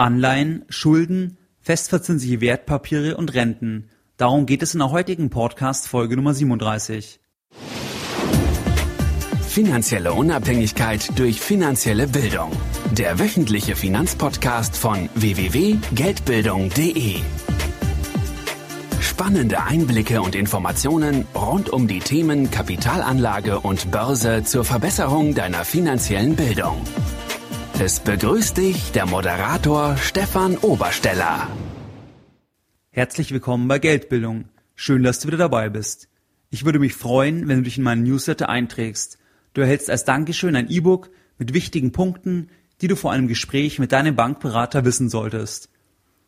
Anleihen, Schulden, festverzinsliche Wertpapiere und Renten. Darum geht es in der heutigen Podcast Folge Nummer 37. Finanzielle Unabhängigkeit durch finanzielle Bildung. Der wöchentliche Finanzpodcast von www.geldbildung.de. Spannende Einblicke und Informationen rund um die Themen Kapitalanlage und Börse zur Verbesserung deiner finanziellen Bildung. Es begrüßt dich der Moderator Stefan Obersteller. Herzlich willkommen bei Geldbildung. Schön, dass du wieder dabei bist. Ich würde mich freuen, wenn du dich in meinen Newsletter einträgst. Du erhältst als Dankeschön ein E-Book mit wichtigen Punkten, die du vor einem Gespräch mit deinem Bankberater wissen solltest.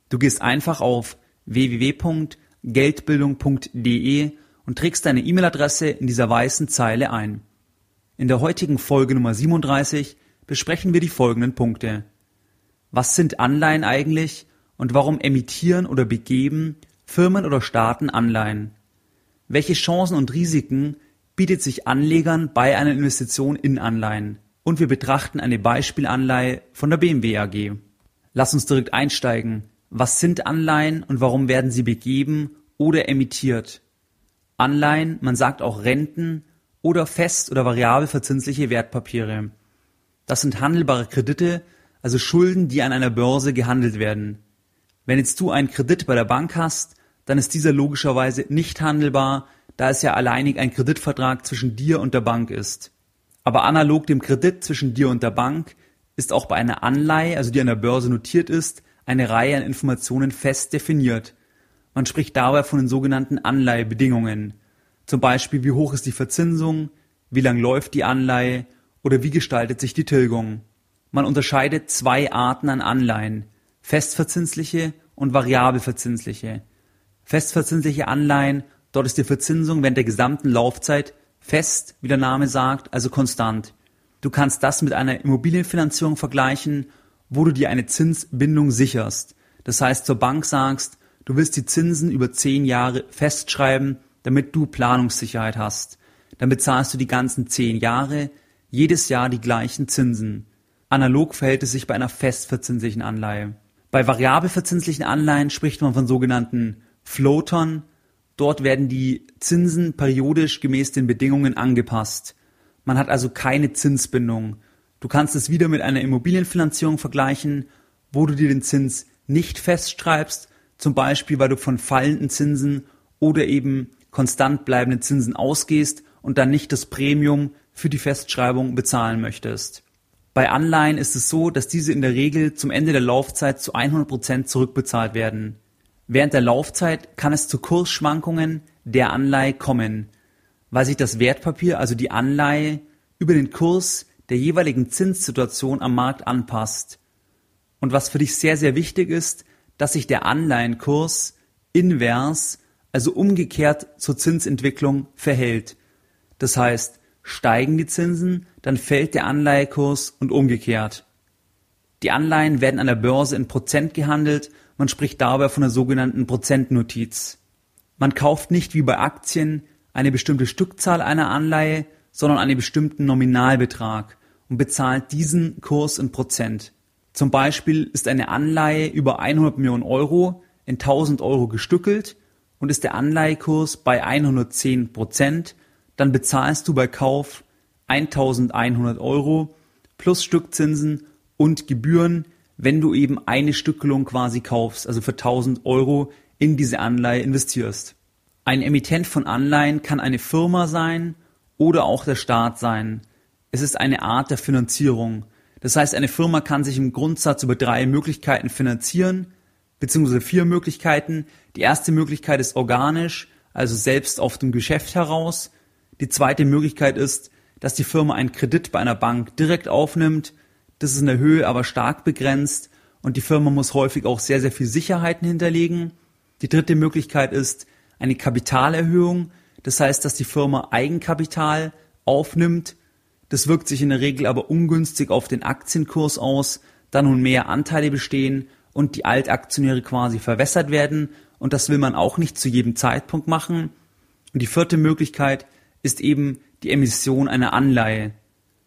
Du gehst einfach auf www.geldbildung.de und trägst deine E-Mail-Adresse in dieser weißen Zeile ein. In der heutigen Folge Nummer 37 besprechen wir die folgenden Punkte. Was sind Anleihen eigentlich und warum emittieren oder begeben Firmen oder Staaten Anleihen? Welche Chancen und Risiken bietet sich Anlegern bei einer Investition in Anleihen? Und wir betrachten eine Beispielanleihe von der BMW AG. Lass uns direkt einsteigen. Was sind Anleihen und warum werden sie begeben oder emittiert? Anleihen, man sagt auch Renten oder fest oder variabel verzinsliche Wertpapiere. Das sind handelbare Kredite, also Schulden, die an einer Börse gehandelt werden. Wenn jetzt du einen Kredit bei der Bank hast, dann ist dieser logischerweise nicht handelbar, da es ja alleinig ein Kreditvertrag zwischen dir und der Bank ist. Aber analog dem Kredit zwischen dir und der Bank ist auch bei einer Anleihe, also die an der Börse notiert ist, eine Reihe an Informationen fest definiert. Man spricht dabei von den sogenannten Anleihebedingungen. Zum Beispiel, wie hoch ist die Verzinsung, wie lang läuft die Anleihe oder wie gestaltet sich die Tilgung? Man unterscheidet zwei Arten an Anleihen, festverzinsliche und variabelverzinsliche. Festverzinsliche Anleihen, dort ist die Verzinsung während der gesamten Laufzeit fest, wie der Name sagt, also konstant. Du kannst das mit einer Immobilienfinanzierung vergleichen, wo du dir eine Zinsbindung sicherst. Das heißt, zur Bank sagst, du willst die Zinsen über zehn Jahre festschreiben, damit du Planungssicherheit hast. Dann bezahlst du die ganzen zehn Jahre, jedes Jahr die gleichen Zinsen. Analog verhält es sich bei einer festverzinslichen Anleihe. Bei variabelverzinslichen Anleihen spricht man von sogenannten Floatern. Dort werden die Zinsen periodisch gemäß den Bedingungen angepasst. Man hat also keine Zinsbindung. Du kannst es wieder mit einer Immobilienfinanzierung vergleichen, wo du dir den Zins nicht festschreibst, zum Beispiel weil du von fallenden Zinsen oder eben konstant bleibenden Zinsen ausgehst und dann nicht das Premium für die Festschreibung bezahlen möchtest. Bei Anleihen ist es so, dass diese in der Regel zum Ende der Laufzeit zu 100 Prozent zurückbezahlt werden. Während der Laufzeit kann es zu Kursschwankungen der Anleihe kommen, weil sich das Wertpapier, also die Anleihe, über den Kurs der jeweiligen Zinssituation am Markt anpasst. Und was für dich sehr, sehr wichtig ist, dass sich der Anleihenkurs invers, also umgekehrt zur Zinsentwicklung verhält. Das heißt, Steigen die Zinsen, dann fällt der Anleihekurs und umgekehrt. Die Anleihen werden an der Börse in Prozent gehandelt, man spricht dabei von der sogenannten Prozentnotiz. Man kauft nicht wie bei Aktien eine bestimmte Stückzahl einer Anleihe, sondern einen bestimmten Nominalbetrag und bezahlt diesen Kurs in Prozent. Zum Beispiel ist eine Anleihe über 100 Millionen Euro in 1000 Euro gestückelt und ist der Anleihekurs bei 110 Prozent, dann bezahlst du bei Kauf 1100 Euro plus Stückzinsen und Gebühren, wenn du eben eine Stückelung quasi kaufst, also für 1000 Euro in diese Anleihe investierst. Ein Emittent von Anleihen kann eine Firma sein oder auch der Staat sein. Es ist eine Art der Finanzierung. Das heißt, eine Firma kann sich im Grundsatz über drei Möglichkeiten finanzieren, beziehungsweise vier Möglichkeiten. Die erste Möglichkeit ist organisch, also selbst auf dem Geschäft heraus. Die zweite Möglichkeit ist, dass die Firma einen Kredit bei einer Bank direkt aufnimmt. Das ist in der Höhe aber stark begrenzt und die Firma muss häufig auch sehr, sehr viel Sicherheiten hinterlegen. Die dritte Möglichkeit ist eine Kapitalerhöhung. Das heißt, dass die Firma Eigenkapital aufnimmt. Das wirkt sich in der Regel aber ungünstig auf den Aktienkurs aus, da nun mehr Anteile bestehen und die Altaktionäre quasi verwässert werden. Und das will man auch nicht zu jedem Zeitpunkt machen. Und die vierte Möglichkeit ist eben die Emission einer Anleihe.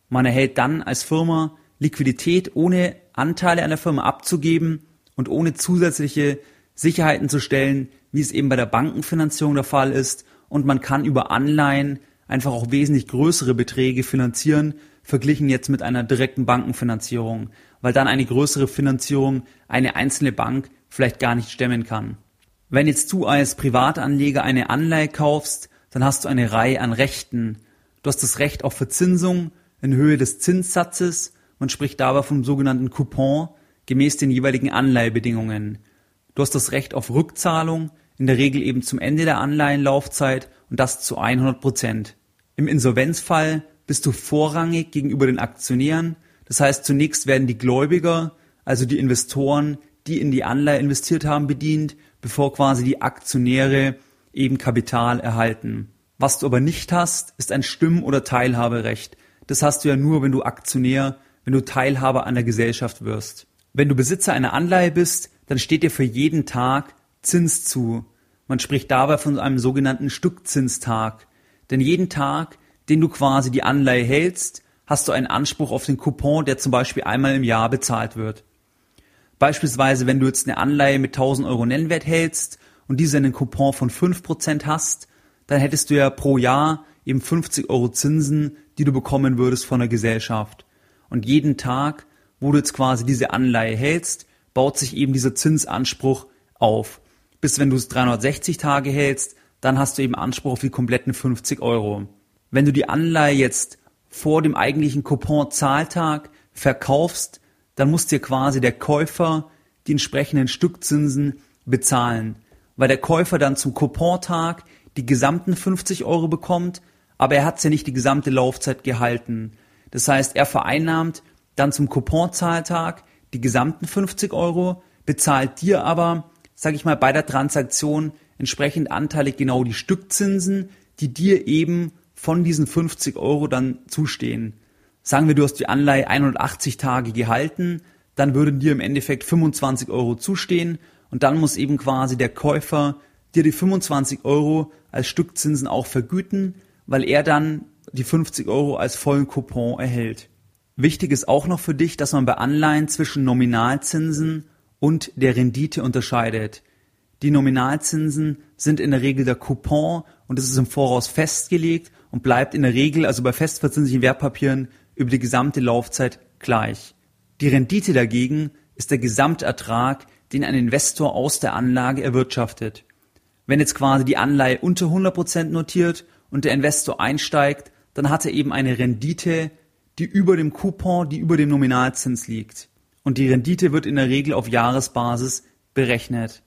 Man erhält dann als Firma Liquidität, ohne Anteile an der Firma abzugeben und ohne zusätzliche Sicherheiten zu stellen, wie es eben bei der Bankenfinanzierung der Fall ist. Und man kann über Anleihen einfach auch wesentlich größere Beträge finanzieren, verglichen jetzt mit einer direkten Bankenfinanzierung, weil dann eine größere Finanzierung eine einzelne Bank vielleicht gar nicht stemmen kann. Wenn jetzt du als Privatanleger eine Anleihe kaufst, dann hast du eine Reihe an Rechten. Du hast das Recht auf Verzinsung in Höhe des Zinssatzes, man spricht dabei vom sogenannten Coupon gemäß den jeweiligen Anleihebedingungen. Du hast das Recht auf Rückzahlung, in der Regel eben zum Ende der Anleihenlaufzeit und das zu 100 Prozent. Im Insolvenzfall bist du vorrangig gegenüber den Aktionären. Das heißt, zunächst werden die Gläubiger, also die Investoren, die in die Anleihe investiert haben, bedient, bevor quasi die Aktionäre eben Kapital erhalten. Was du aber nicht hast, ist ein Stimm- oder Teilhaberecht. Das hast du ja nur, wenn du Aktionär, wenn du Teilhaber an der Gesellschaft wirst. Wenn du Besitzer einer Anleihe bist, dann steht dir für jeden Tag Zins zu. Man spricht dabei von einem sogenannten Stückzinstag. Denn jeden Tag, den du quasi die Anleihe hältst, hast du einen Anspruch auf den Coupon, der zum Beispiel einmal im Jahr bezahlt wird. Beispielsweise, wenn du jetzt eine Anleihe mit 1000 Euro Nennwert hältst und diese einen Coupon von 5% hast, dann hättest du ja pro Jahr eben 50 Euro Zinsen, die du bekommen würdest von der Gesellschaft. Und jeden Tag, wo du jetzt quasi diese Anleihe hältst, baut sich eben dieser Zinsanspruch auf. Bis wenn du es 360 Tage hältst, dann hast du eben Anspruch auf die kompletten 50 Euro. Wenn du die Anleihe jetzt vor dem eigentlichen Coupon-Zahltag verkaufst, dann muss dir quasi der Käufer die entsprechenden Stückzinsen bezahlen, weil der Käufer dann zum Coupontag die gesamten 50 Euro bekommt, aber er hat ja nicht die gesamte Laufzeit gehalten. Das heißt, er vereinnahmt dann zum Couponzahltag die gesamten 50 Euro, bezahlt dir aber, sag ich mal, bei der Transaktion entsprechend anteilig genau die Stückzinsen, die dir eben von diesen 50 Euro dann zustehen. Sagen wir, du hast die Anleihe 180 Tage gehalten, dann würden dir im Endeffekt 25 Euro zustehen und dann muss eben quasi der Käufer dir die 25 Euro als Stückzinsen auch vergüten, weil er dann die 50 Euro als vollen Coupon erhält. Wichtig ist auch noch für dich, dass man bei Anleihen zwischen Nominalzinsen und der Rendite unterscheidet. Die Nominalzinsen sind in der Regel der Coupon und es ist im Voraus festgelegt und bleibt in der Regel, also bei festverzinslichen Wertpapieren, über die gesamte Laufzeit gleich. Die Rendite dagegen ist der Gesamtertrag, den ein Investor aus der Anlage erwirtschaftet. Wenn jetzt quasi die Anleihe unter 100% notiert und der Investor einsteigt, dann hat er eben eine Rendite, die über dem Coupon, die über dem Nominalzins liegt. Und die Rendite wird in der Regel auf Jahresbasis berechnet.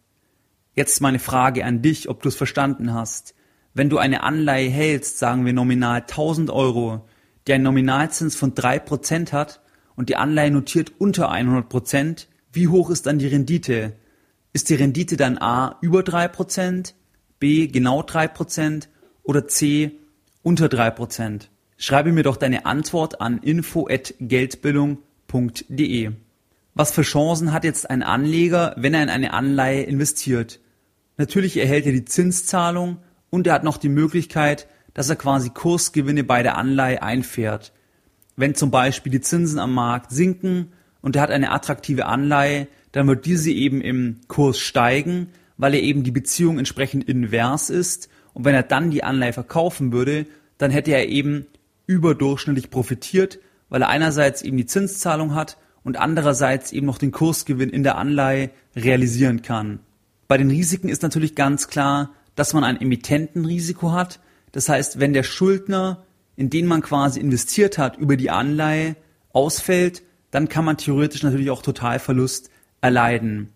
Jetzt meine Frage an dich, ob du es verstanden hast. Wenn du eine Anleihe hältst, sagen wir nominal 1000 Euro, die einen Nominalzins von 3% hat und die Anleihe notiert unter 100%, wie hoch ist dann die Rendite? Ist die Rendite dann A über 3%, B genau 3% oder C unter 3%? Schreibe mir doch deine Antwort an info@geldbildung.de. Was für Chancen hat jetzt ein Anleger, wenn er in eine Anleihe investiert? Natürlich erhält er die Zinszahlung und er hat noch die Möglichkeit, dass er quasi Kursgewinne bei der Anleihe einfährt. Wenn zum Beispiel die Zinsen am Markt sinken und er hat eine attraktive Anleihe, dann wird diese eben im Kurs steigen, weil er eben die Beziehung entsprechend invers ist. Und wenn er dann die Anleihe verkaufen würde, dann hätte er eben überdurchschnittlich profitiert, weil er einerseits eben die Zinszahlung hat und andererseits eben noch den Kursgewinn in der Anleihe realisieren kann. Bei den Risiken ist natürlich ganz klar, dass man ein Emittentenrisiko hat. Das heißt, wenn der Schuldner, in den man quasi investiert hat, über die Anleihe ausfällt, dann kann man theoretisch natürlich auch Totalverlust erleiden.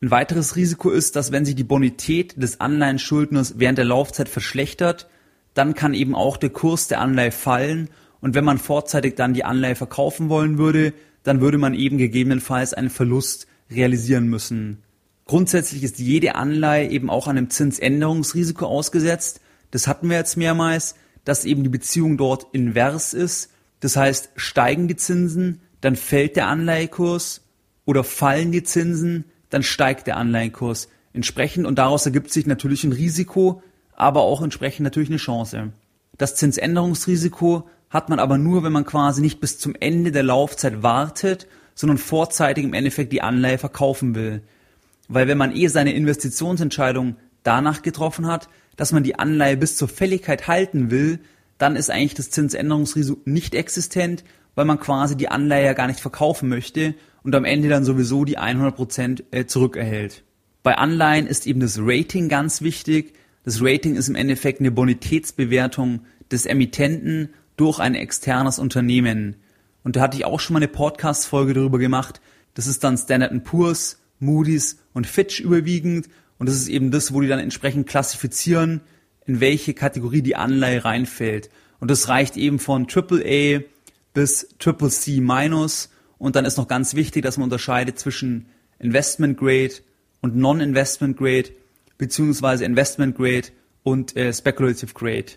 Ein weiteres Risiko ist, dass wenn sich die Bonität des Anleihenschuldners während der Laufzeit verschlechtert, dann kann eben auch der Kurs der Anleihe fallen und wenn man vorzeitig dann die Anleihe verkaufen wollen würde, dann würde man eben gegebenenfalls einen Verlust realisieren müssen. Grundsätzlich ist jede Anleihe eben auch einem Zinsänderungsrisiko ausgesetzt. Das hatten wir jetzt mehrmals, dass eben die Beziehung dort invers ist. Das heißt, steigen die Zinsen, dann fällt der Anleihekurs oder fallen die Zinsen, dann steigt der Anleihenkurs entsprechend und daraus ergibt sich natürlich ein Risiko, aber auch entsprechend natürlich eine Chance. Das Zinsänderungsrisiko hat man aber nur, wenn man quasi nicht bis zum Ende der Laufzeit wartet, sondern vorzeitig im Endeffekt die Anleihe verkaufen will. Weil wenn man eh seine Investitionsentscheidung danach getroffen hat, dass man die Anleihe bis zur Fälligkeit halten will, dann ist eigentlich das Zinsänderungsrisiko nicht existent, weil man quasi die Anleihe ja gar nicht verkaufen möchte und am Ende dann sowieso die 100% äh, zurückerhält. Bei Anleihen ist eben das Rating ganz wichtig. Das Rating ist im Endeffekt eine Bonitätsbewertung des Emittenten durch ein externes Unternehmen. Und da hatte ich auch schon mal eine Podcast-Folge darüber gemacht. Das ist dann Standard Poor's, Moody's und Fitch überwiegend. Und das ist eben das, wo die dann entsprechend klassifizieren, in welche Kategorie die Anleihe reinfällt. Und das reicht eben von AAA bis Triple C minus. Und dann ist noch ganz wichtig, dass man unterscheidet zwischen Investment Grade und Non-Investment Grade, beziehungsweise Investment Grade und äh, Speculative Grade.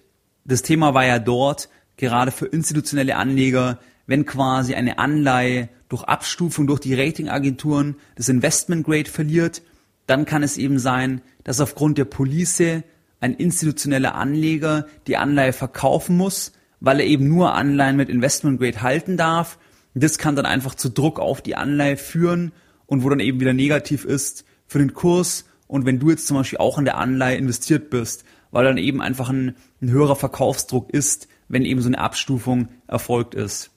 Das Thema war ja dort, gerade für institutionelle Anleger, wenn quasi eine Anleihe durch Abstufung durch die Ratingagenturen das Investment Grade verliert, dann kann es eben sein, dass aufgrund der Police ein institutioneller Anleger die Anleihe verkaufen muss, weil er eben nur Anleihen mit Investment Grade halten darf. Das kann dann einfach zu Druck auf die Anleihe führen und wo dann eben wieder negativ ist für den Kurs. Und wenn du jetzt zum Beispiel auch in der Anleihe investiert bist, weil dann eben einfach ein, ein höherer Verkaufsdruck ist, wenn eben so eine Abstufung erfolgt ist.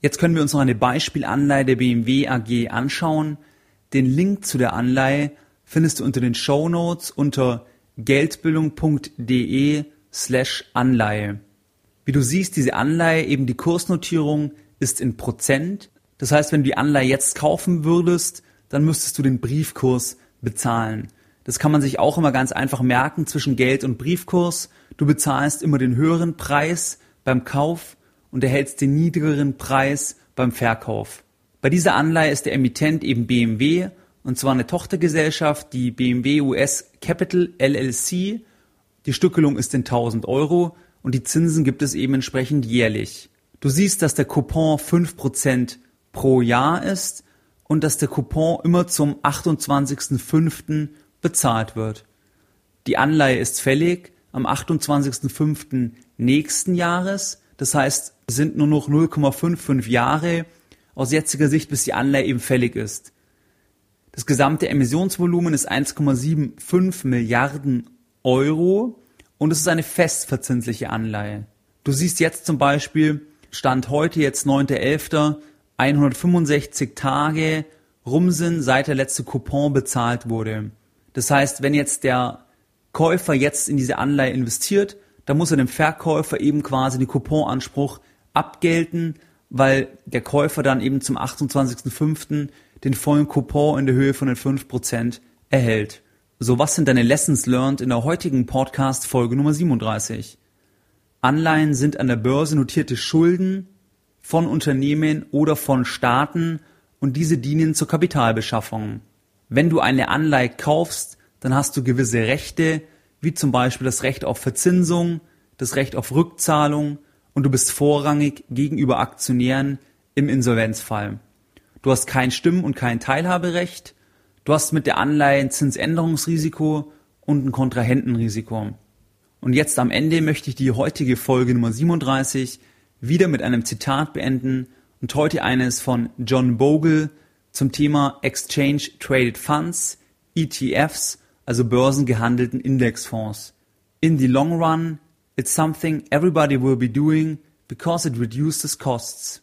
Jetzt können wir uns noch eine Beispielanleihe der BMW AG anschauen. Den Link zu der Anleihe findest du unter den Show Notes unter geldbildung.de slash Anleihe. Wie du siehst, diese Anleihe, eben die Kursnotierung ist in Prozent. Das heißt, wenn du die Anleihe jetzt kaufen würdest, dann müsstest du den Briefkurs bezahlen. Das kann man sich auch immer ganz einfach merken zwischen Geld und Briefkurs. Du bezahlst immer den höheren Preis beim Kauf und erhältst den niedrigeren Preis beim Verkauf. Bei dieser Anleihe ist der Emittent eben BMW und zwar eine Tochtergesellschaft, die BMW US Capital LLC. Die Stückelung ist in 1000 Euro und die Zinsen gibt es eben entsprechend jährlich. Du siehst, dass der Coupon 5% pro Jahr ist und dass der Coupon immer zum 28.05. bezahlt wird. Die Anleihe ist fällig am 28.05. nächsten Jahres. Das heißt, es sind nur noch 0,55 Jahre aus jetziger Sicht, bis die Anleihe eben fällig ist. Das gesamte Emissionsvolumen ist 1,75 Milliarden Euro und es ist eine festverzinsliche Anleihe. Du siehst jetzt zum Beispiel, Stand heute, jetzt 9.11., 165 Tage rum sind, seit der letzte Coupon bezahlt wurde. Das heißt, wenn jetzt der Käufer jetzt in diese Anleihe investiert, dann muss er dem Verkäufer eben quasi den Couponanspruch abgelten, weil der Käufer dann eben zum 28.05 den vollen Coupon in der Höhe von den 5% erhält. So, was sind deine Lessons learned in der heutigen Podcast Folge Nummer 37? Anleihen sind an der Börse notierte Schulden von Unternehmen oder von Staaten und diese dienen zur Kapitalbeschaffung. Wenn du eine Anleihe kaufst, dann hast du gewisse Rechte, wie zum Beispiel das Recht auf Verzinsung, das Recht auf Rückzahlung und du bist vorrangig gegenüber Aktionären im Insolvenzfall. Du hast kein Stimmen- und kein Teilhaberecht. Du hast mit der Anleihe ein Zinsänderungsrisiko und ein Kontrahentenrisiko. Und jetzt am Ende möchte ich die heutige Folge Nummer 37 wieder mit einem Zitat beenden und heute eines von John Bogle zum Thema Exchange Traded Funds, ETFs, also börsengehandelten Indexfonds. In the long run, it's something everybody will be doing because it reduces costs.